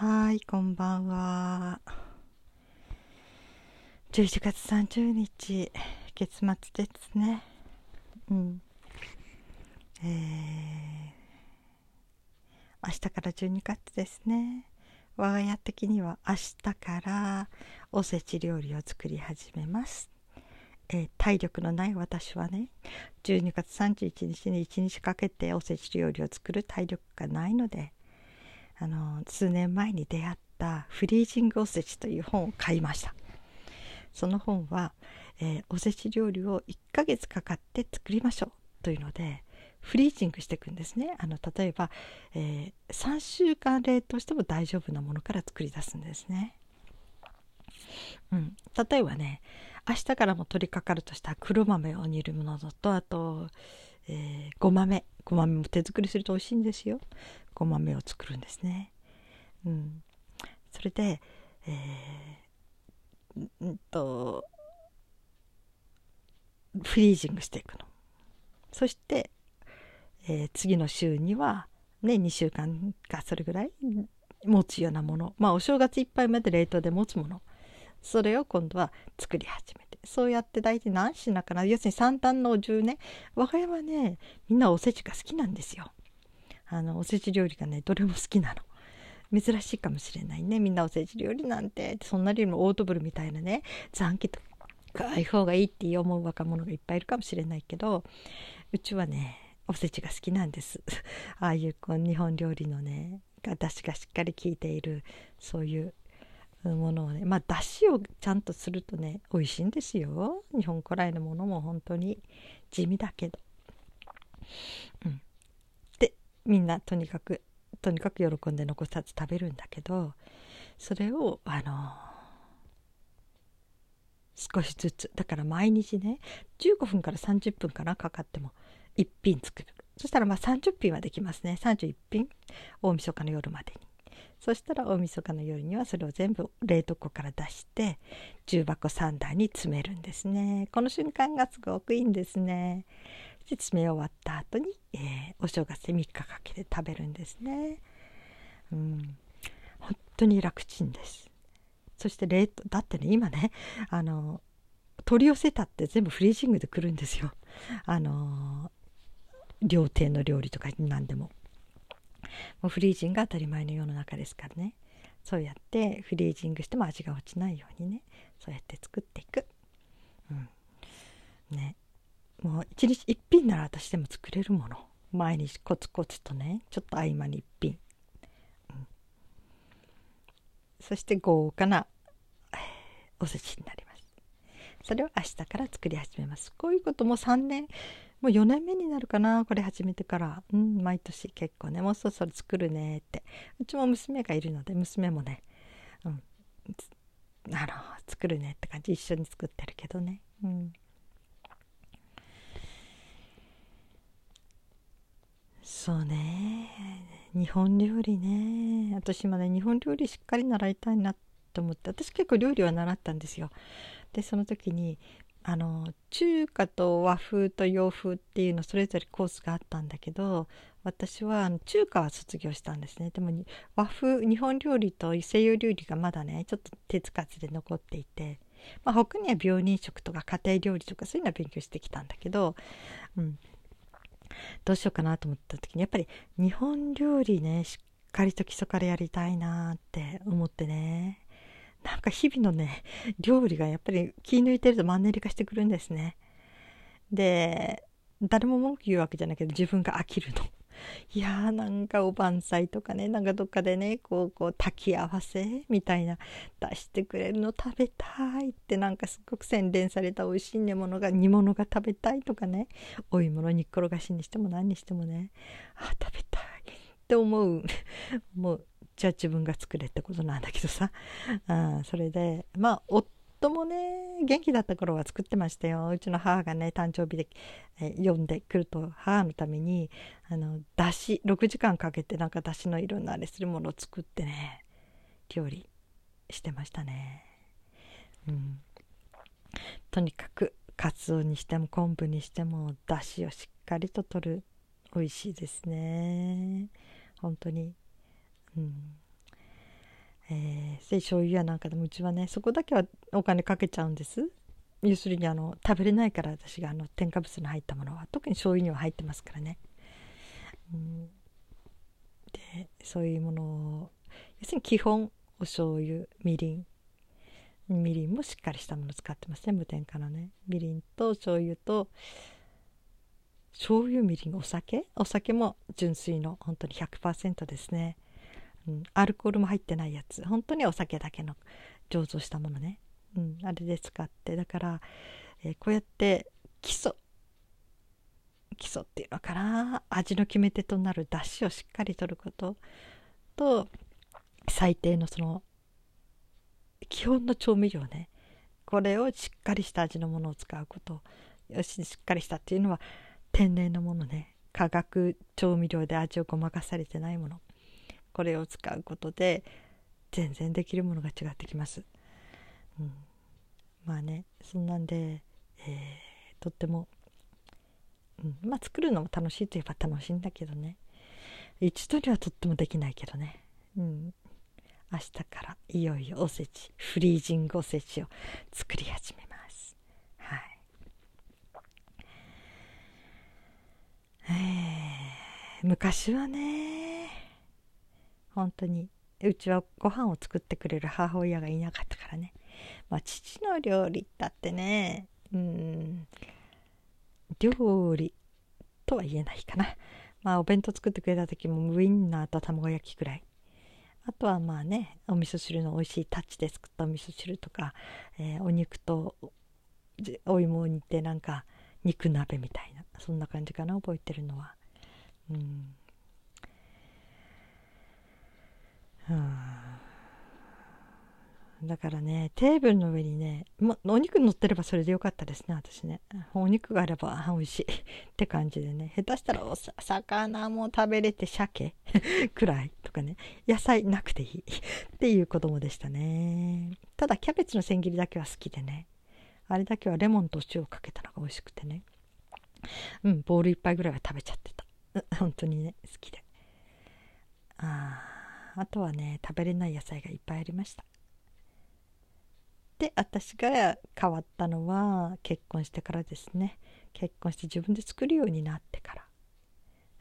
はい、こんばんは。11月30日、月末ですね。うん。えー、明日から12月ですね。我が家的には明日からおせち料理を作り始めます。えー体力のない私はね12月31日に1日かけておせち料理を作る体力がないのであの数年前に出会った「フリージングおせち」という本を買いました。その本は、えーおせち料理を1ヶ月かかって作りましょうというのでフリージングしていくんですね。あの例えば、えー3週間冷凍しても大丈夫なものから作り出すんですね。うん、例えばね明日からも取り掛かるとした黒豆を煮るものとあと、えーごまめ。ごまめも手作りすると美味しいんですよ。ごまめを作るんですね。うん。それでえーんとフリージングしていくの。そして、えー次の週にはね2週間かそれぐらい持つようなもの。まあお正月いっぱいまで冷凍で持つもの。それを今度は作り始めて。そうやって大体何品かな。要するに三端のお重ね。我が家はねみんなおせちが好きなんですよ。あのおせち料理がねどれも好きなの。珍しいかもしれないね。みんなおせち料理なんて。そんなよりもオートブルみたいなね残機とかああいう方がいいって思う若者がいっぱいいるかもしれないけどうちはねおせちが好きなんです。ああいうこう日本料理のねが出汁がしっかり効いているそういうものをねまあ出汁をちゃんとするとね美味しいんですよ。日本古来のものも本当に地味だけど。うん、でみんなとにかくとにかく喜んで残さず食べるんだけどそれをあの少しずつだから毎日ね15分から30分かなかかっても1品作る。そしたらまあ30品はできますね。31品。大晦日の夜までに。そしたら大晦日の夜にはそれを全部冷凍庫から出して重箱3台に詰めるんですね。この瞬間がすごくいいんですね。で詰め終わった後に、えーお正月で3日かけて食べるんですね。うん。本当に楽ちんです。そして冷凍だってね今ねあの取り寄せたって全部フリージングで来るんですよ。あの料亭の料理とか何でも。もうフリージングが当たり前の世の中ですからね。そうやってフリージングしても味が落ちないようにね。そうやって作っていく。うん。ね。もう一日一品なら私でも作れるもの。毎日コツコツとね。ちょっと合間に一品、うん。そして豪華なおせちになります。それを明日から作り始めます。こういうことも3年もう4年目になるかなこれ始めてから。うん毎年結構ねもうそろそろ作るねって。うちも娘がいるので娘もね。うん。あの作るねって感じ一緒に作ってるけどね。うん。そうね。日本料理ね。私今ね日本料理しっかり習いたいなと思って。私結構料理は習ったんですよ。でその時にあの中華と和風と洋風っていうのそれぞれコースがあったんだけど私は中華は卒業したんですね。でも和風日本料理と西洋料理がまだねちょっと手つかずで残っていて、まあ、他には病人食とか家庭料理とかそういうのは勉強してきたんだけど、うん、どうしようかなと思った時にやっぱり日本料理ねしっかりと基礎からやりたいなって思ってね。なんか日々のね料理がやっぱり気抜いてるとマンネリ化してくるんですね。で誰も文句言うわけじゃないけど自分が飽きるの。いやーなんかお晩菜とかねなんかどっかでねこうこう炊き合わせみたいな出してくれるの食べたいってなんかすっごく洗練された美味しい煮物が煮物が食べたいとかねお芋の煮っころがしにしても何にしてもねあ食べたいって思う。もうじゃあ自分が作れってことなんだけどさ。あ それでまあ夫もね元気だった頃は作ってましたよ。うちの母がね誕生日で、えー呼んでくると母のためにあのだし6時間かけてなんかだしのいろんなあれするものを作ってね料理してましたね。うん。とにかくかつおにしても昆布にしてもだしをしっかりと取る。美味しいですね。本当に。うん。えー、で醤油やなんかでもうちはねそこだけはお金かけちゃうんです。要するにあの食べれないから私があの添加物の入ったものは。特に醤油には入ってますからね、うん、でそういうものを要するに基本お醤油みりん。みりんもしっかりしたもの使ってますね。無添加のね。みりんと醤油と醤油みりんお酒？お酒も純粋の本当に100%ですね、アルコールも入ってないやつ。本当にお酒だけの醸造したものね、うん、あれで使って。だから、えー、こうやって基礎基礎っていうのかな。味の決め手となるだしをしっかりとること。と最低のその基本の調味料ね。これをしっかりした味のものを使うこと。よししっかりしたっていうのは天然のものね。化学調味料で味をごまかされてないもの。これを使うことで全然できるものが違ってきます、うん、まあねそんなんで、えー、とっても、うん、まあ作るのも楽しいといえば楽しいんだけどね。一度にはとってもできないけどね、うん、明日からいよいよおせちフリージングおせちを作り始めます。はい。えー、昔はね本当にうちはご飯を作ってくれる母親がいなかったからね。まあ父の料理だってね。うん。料理とは言えないかな。まあお弁当作ってくれた時もウインナーと卵焼きくらい。あとはまあねお味噌汁の美味しいタッチで作ったお味噌汁とか、えー、お肉とお芋を煮てなんか肉鍋みたいなそんな感じかな覚えてるのは。うん。だからねテーブルの上にね、ま、お肉乗ってればそれでよかったですね私ね。お肉があれば美味しい。って感じでね。下手したらお魚も食べれて鮭 くらいとかね。野菜なくていい。っていう子供でしたね。ただキャベツの千切りだけは好きでね。あれだけはレモンと塩をかけたのが美味しくてね。うんボール1杯ぐらいは食べちゃってた。本当にね好きで。あああとはね食べれない野菜がいっぱいありました。で私が変わったのは結婚してからですね。結婚して自分で作るようになってから。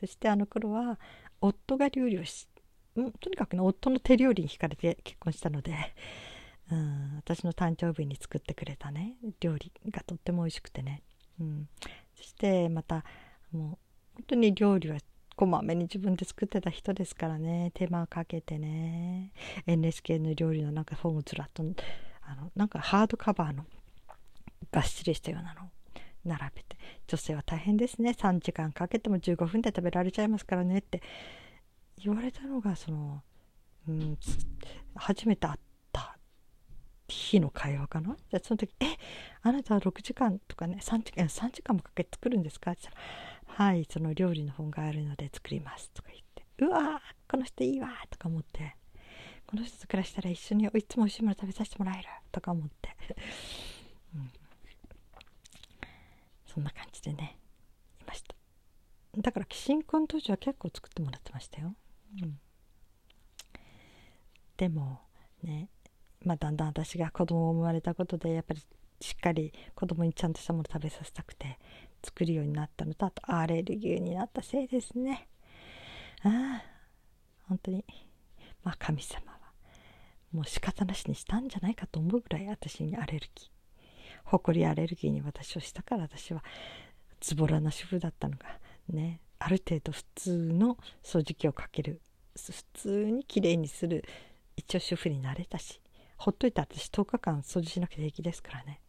そしてあの頃は夫が料理をしんとにかくね夫の手料理に惹かれて結婚したので、うん、私の誕生日に作ってくれたね料理がとっても美味しくてね、うん、そしてまたもう本当に料理はこまめに自分で作ってた人ですからね。手間かけてね。NHK の料理のなんか本をずらっとあのなんかハードカバーのがっしりしたようなの並べて。女性は大変ですね。3時間かけても15分で食べられちゃいますからねって。言われたのがその、うん、初めて会った日の会話かな？じゃその時「えあなたは6時間とかね3時間 ,3 時間もかけて作るんですか?」って言ったら「はいその料理の本があるので作ります」とか言って「うわこの人いいわ」とか思ってこの人と暮らしたら一緒にいつも美味しいもの食べさせてもらえるとか思って、うん、そんな感じでねいました。だから新婚当時は結構作ってもらってましたよ、うん、でもねまあだんだん私が子供を生まれたことでやっぱりしっかり子供にちゃんとしたもの食べさせたくて作るようになったのとあとアレルギーになったせいですね。ああ本当に。まあ神様はもう仕方なしにしたんじゃないかと思うぐらい私にアレルギー。ほこりアレルギーに私をしたから私はズボラな主婦だったのがねある程度普通の掃除機をかける普通にきれいにする一応主婦になれたしほっといたら私10日間掃除しなくて平気ですからね、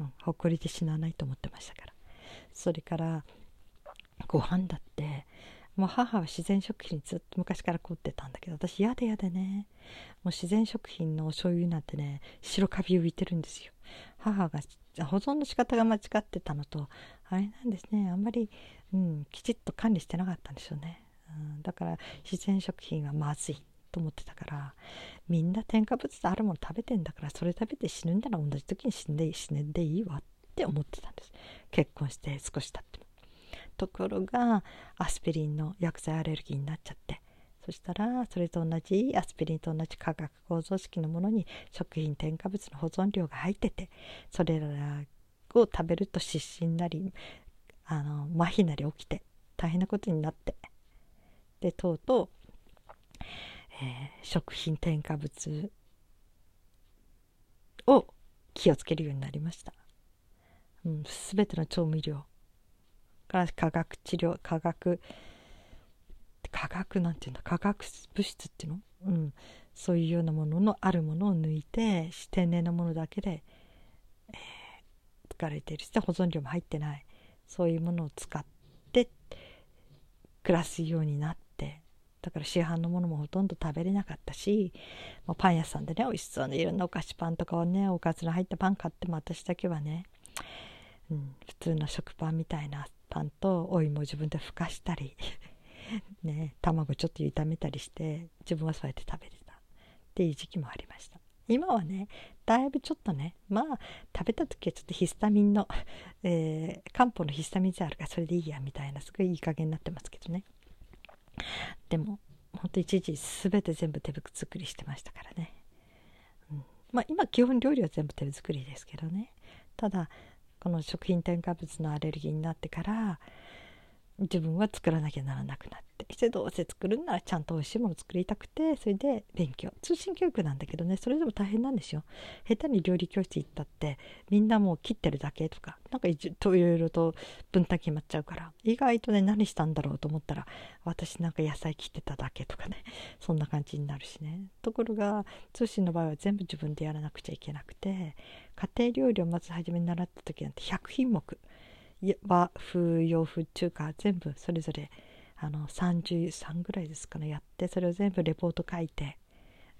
うん、ほこりで死なないと思ってましたから。それからご飯だってもう母は自然食品ずっと昔から凝ってたんだけど私嫌で嫌でねもう自然食品のお醤油なんてね白カビ浮いてるんですよ。母が保存の仕方が間違ってたのとあれなんですねあんまり、うん、きちっと管理してなかったんですよね、うん、だから自然食品はまずいと思ってたからみんな添加物であるもの食べてんだからそれ食べて死ぬんなら同じ時に死んで死んでいいわっって思ってたんです。結婚して少し経って。もところがアスピリンの薬剤アレルギーになっちゃって。そしたらそれと同じアスピリンと同じ化学構造式のものに食品添加物の保存料が入っててそれらを食べると失神なりあの麻痺なり起きて大変なことになって。でとうとう、えー、食品添加物を気をつけるようになりました。うん、全ての調味料から化学治療化学化学なんていうんだ化学物質っていうの、うん、そういうようなもののあるものを抜いて天然のものだけで、えー、使われている。して保存料も入ってない。そういうものを使って暮らすようになってだから市販のものもほとんど食べれなかったしもうパン屋さんでね美味しそうないろんなお菓子パンとかをねおかずの入ったパン買っても私だけはね、ん、普通の食パンみたいなパンとお芋を自分でふかしたり。ね。卵ちょっと炒めたりして自分はそうやって食べてた。っていう時期もありました。今はねだいぶちょっとねまあ食べた時はちょっとヒスタミンの、えー、漢方のヒスタミン剤あるからそれでいいやみたいなすごいいい加減になってますけどね。でもほんと一時全て全部手作りしてましたからね、うん、まあ今基本料理は全部手作りですけどね。ただこの食品添加物のアレルギーになってから自分は作らなきゃならなくなってしてどうせ作るんならちゃんと美味しいもの作りたくてそれで勉強。通信教育なんだけどねそれでも大変なんですよ。下手に料理教室行ったってみんなもう切ってるだけとかなんかいろいろと分担決まっちゃうから意外とね何したんだろうと思ったら私なんか野菜切ってただけとかね そんな感じになるしね。ところが通信の場合は全部自分でやらなくちゃいけなくて家庭料理をまず初めに習った時なんて100品目。和風洋風中華全部それぞれあの33ぐらいですかねやってそれを全部レポート書いて、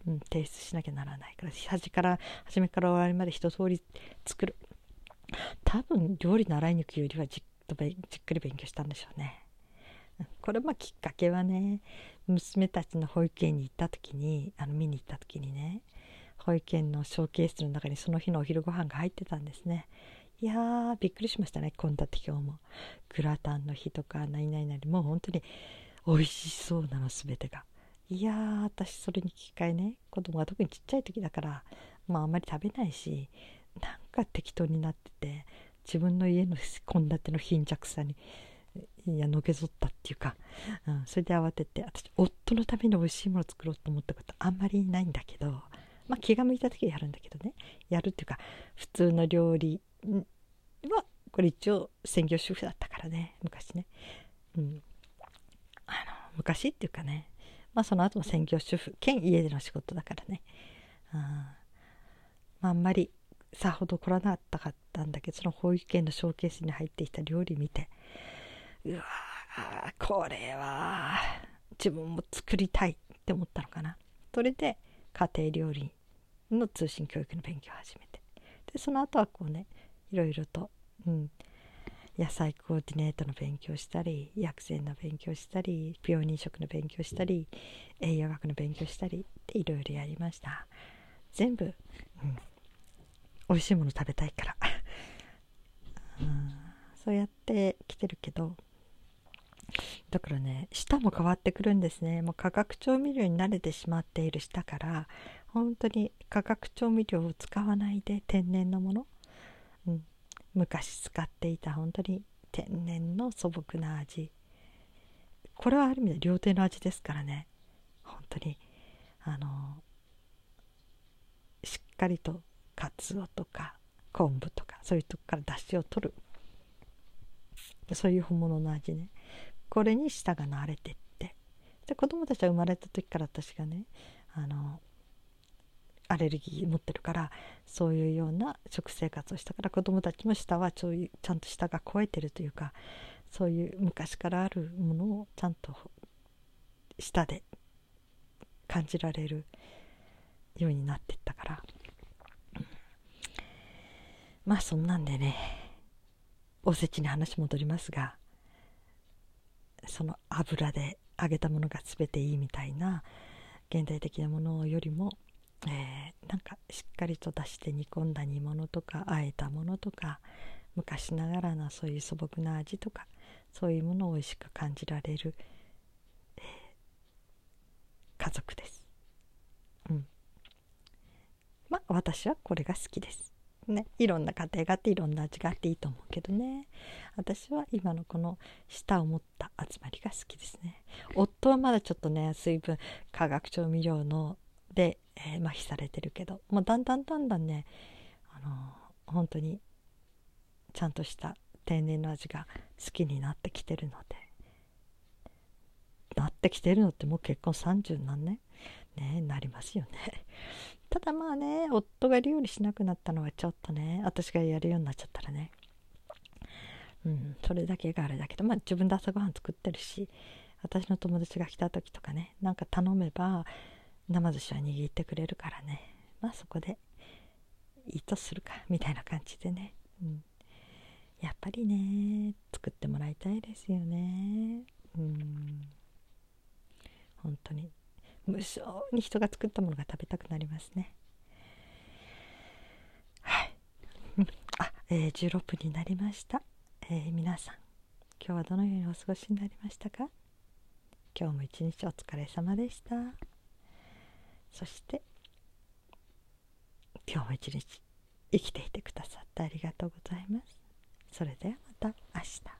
うん、提出しなきゃならないから端から初めから終わりまで一通り作る多分料理習いに行くよりはじっとじっくり勉強したんでしょうね。これまあきっかけはね娘たちの保育園に行った時にあの見に行った時にね保育園のショーケースの中にその日のお昼ご飯が入ってたんですね。いやーびっくりしましたね献立表も。グラタンの日とか何々なりもう本当に美味しそうなの全てが。いやー私それに機会ね子供が特にちっちゃい時だからまああんまり食べないしなんか適当になってて自分の家の献立の貧弱さにいやのけぞったっていうか、うん、それで慌てて私夫のために美味しいものを作ろうと思ったことあんまりないんだけどまあ気が向いた時はやるんだけどね。やるっていうか普通の料理はこれ一応専業主婦だったからね。昔ね、うん、あの昔っていうかね。まあその後も専業主婦兼家での仕事だからね、うんまあ、あんまりさほど来らなかったんだけどその保育園のショーケースに入ってきた料理見て。うわこれは自分も作りたいって思ったのかな。それで家庭料理の通信教育の勉強を始めて。でその後はこうねいろいろと、うん、野菜コーディネートの勉強したり薬膳の勉強したり病人食の勉強したり栄養学の勉強したりっていろいろやりました。全部、うん、美味しいもの食べたいから、うん、そうやって来てるけどだからね舌も変わってくるんですね。もう化学調味料に慣れてしまっている舌から本当に化学調味料を使わないで天然のもの、昔使っていた本当に天然の素朴な味。これはある意味で料亭の味ですからね。本当にあのしっかりとかつおとか昆布とかそういうとこから出汁を取る。そういう本物の味ね。これに舌が慣れてって。で子供たちは生まれた時から私がねあのアレルギー持ってるからそういうような食生活をしたから子どもたちも舌はちょいちゃんと舌が肥えてるというかそういう昔からあるものをちゃんと舌で感じられるようになってったから、まあそんなんでねおせちに話戻りますがその油で揚げたものが全ていいみたいな現代的なものよりもえー、なんかしっかりと出して煮込んだ煮物とかあえたものとか昔ながらのそういう素朴な味とかそういうものを美味しく感じられる、え家族です。うん。まあ私はこれが好きです。ねいろんな家庭があっていろんな味があっていいと思うけどね。私は今のこの舌を持った集まりが好きですね。夫はまだちょっとね水分化学調味料ので、えー、麻痺されてるけどもうだんだんだんだんねあのー、本当にちゃんとした天然の味が好きになってきてるのでなってきてるのってもう結婚30何年？ねなりますよね。ただまあね夫が料理しなくなったのはちょっとね私がやるようになっちゃったらね。うんそれだけがあれだけどまあ自分で朝ごはん作ってるし私の友達が来た時とかねなんか頼めば生寿司は握ってくれるからね。まあそこでいいとするか みたいな感じでね、うん、やっぱりね作ってもらいたいですよね。うん。本当に。無性に人が作ったものが食べたくなりますね。はい。あ、えー、16分になりました、えー、皆さん今日はどのようにお過ごしになりましたか？今日も一日お疲れ様でした。そして今日も一日生きていてくださってありがとうございます。それではまた明日。